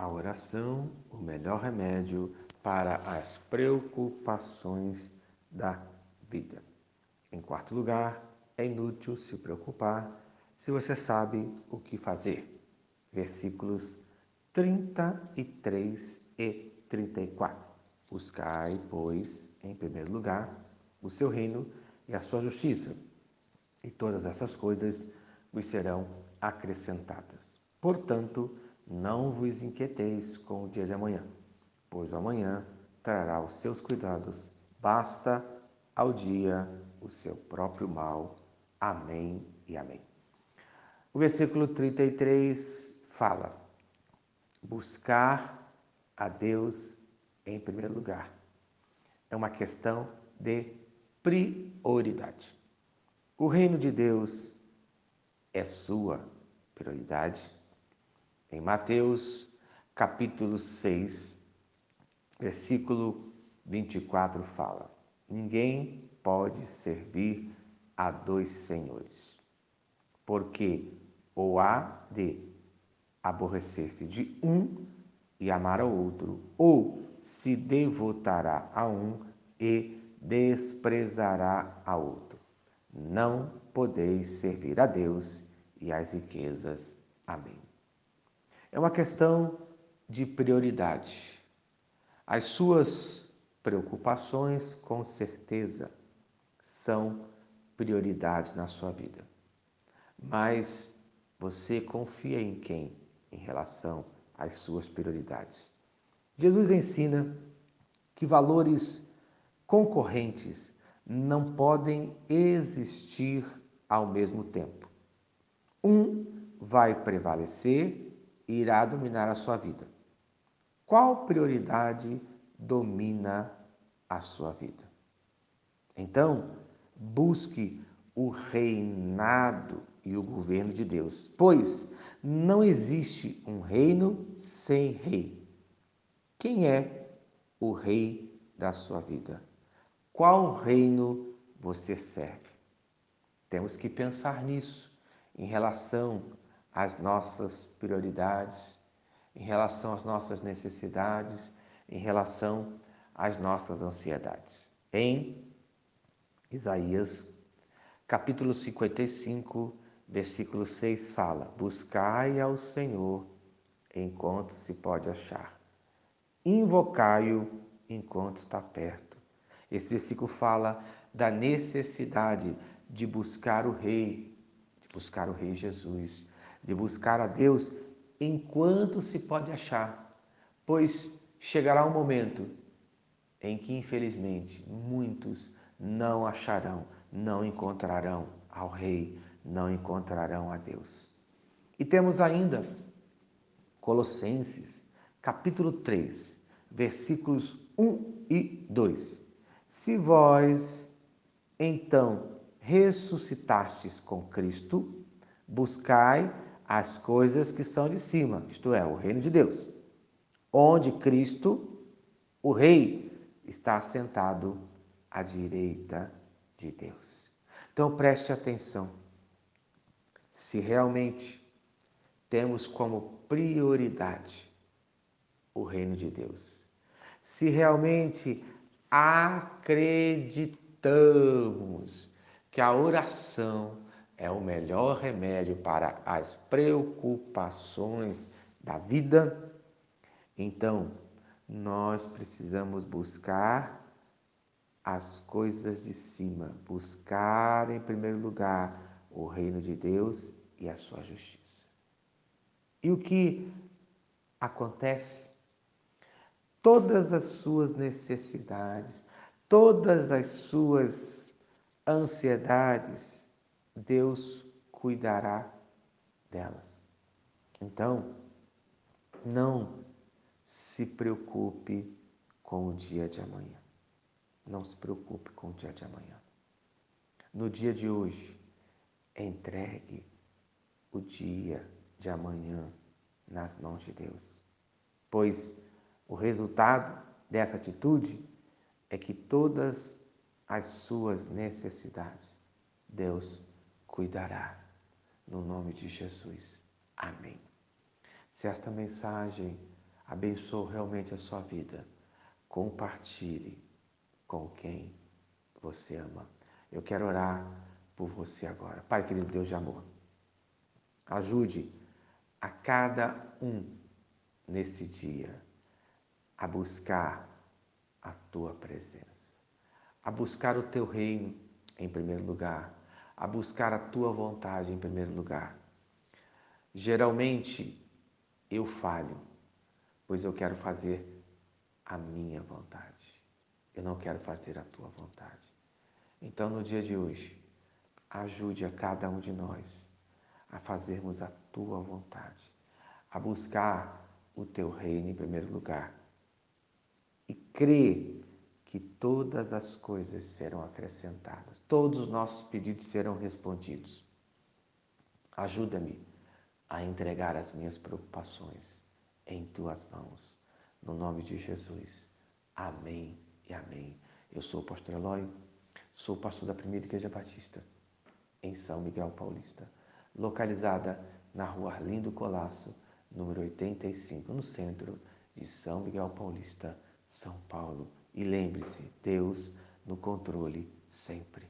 a oração o melhor remédio para as preocupações da vida. Em quarto lugar, é inútil se preocupar se você sabe o que fazer. Versículos 33 e 34. Buscai, pois, em primeiro lugar, o seu reino e a sua justiça, e todas essas coisas vos serão acrescentadas. Portanto, não vos inquieteis com o dia de amanhã, pois o amanhã trará os seus cuidados. Basta ao dia o seu próprio mal. Amém e amém. O versículo 33 fala: buscar a Deus em primeiro lugar. É uma questão de prioridade. O reino de Deus é sua prioridade. Em Mateus, capítulo 6, versículo 24 fala: Ninguém pode servir a dois senhores, porque ou há de aborrecer-se de um e amar ao outro, ou se devotará a um e desprezará a outro. Não podeis servir a Deus e às riquezas. Amém. É uma questão de prioridade. As suas preocupações, com certeza, são prioridades na sua vida. Mas você confia em quem em relação às suas prioridades? Jesus ensina que valores concorrentes não podem existir ao mesmo tempo. Um vai prevalecer irá dominar a sua vida. Qual prioridade domina a sua vida? Então, busque o reinado e o governo de Deus, pois não existe um reino sem rei. Quem é o rei da sua vida? Qual reino você serve? Temos que pensar nisso em relação às nossas prioridades, em relação às nossas necessidades, em relação às nossas ansiedades. Em Isaías, capítulo 55, versículo 6 fala: Buscai ao Senhor enquanto se pode achar, invocai-o enquanto está perto. Esse versículo fala da necessidade de buscar o Rei, de buscar o Rei Jesus, de buscar a Deus enquanto se pode achar, pois chegará um momento em que, infelizmente, muitos não acharão, não encontrarão ao Rei, não encontrarão a Deus. E temos ainda Colossenses, capítulo 3, versículos 1 e 2. Se vós, então, ressuscitastes com Cristo, buscai as coisas que são de cima, isto é, o reino de Deus, onde Cristo, o Rei, está assentado à direita de Deus. Então preste atenção. Se realmente temos como prioridade o reino de Deus, se realmente acreditamos que a oração é o melhor remédio para as preocupações da vida, então nós precisamos buscar as coisas de cima, buscar em primeiro lugar o reino de Deus e a sua justiça. E o que acontece? Todas as suas necessidades, todas as suas ansiedades, Deus cuidará delas. Então, não se preocupe com o dia de amanhã. Não se preocupe com o dia de amanhã. No dia de hoje, entregue o dia de amanhã nas mãos de Deus. Pois o resultado dessa atitude é que todas as suas necessidades Deus cuidará. No nome de Jesus. Amém. Se esta mensagem abençoo realmente a sua vida. Compartilhe com quem você ama. Eu quero orar por você agora. Pai querido Deus de amor, ajude a cada um nesse dia a buscar a tua presença, a buscar o teu reino em primeiro lugar, a buscar a tua vontade em primeiro lugar. Geralmente eu falho, pois eu quero fazer a minha vontade. Eu não quero fazer a tua vontade. Então, no dia de hoje, ajude a cada um de nós a fazermos a tua vontade, a buscar o teu reino em primeiro lugar e crer que todas as coisas serão acrescentadas, todos os nossos pedidos serão respondidos. Ajuda-me a entregar as minhas preocupações em tuas mãos. No nome de Jesus. Amém e amém. Eu sou o pastor Eloy, sou pastor da Primeira Igreja Batista, em São Miguel Paulista, localizada na rua Arlindo Colasso, número 85, no centro de São Miguel Paulista, São Paulo. E lembre-se, Deus no controle sempre.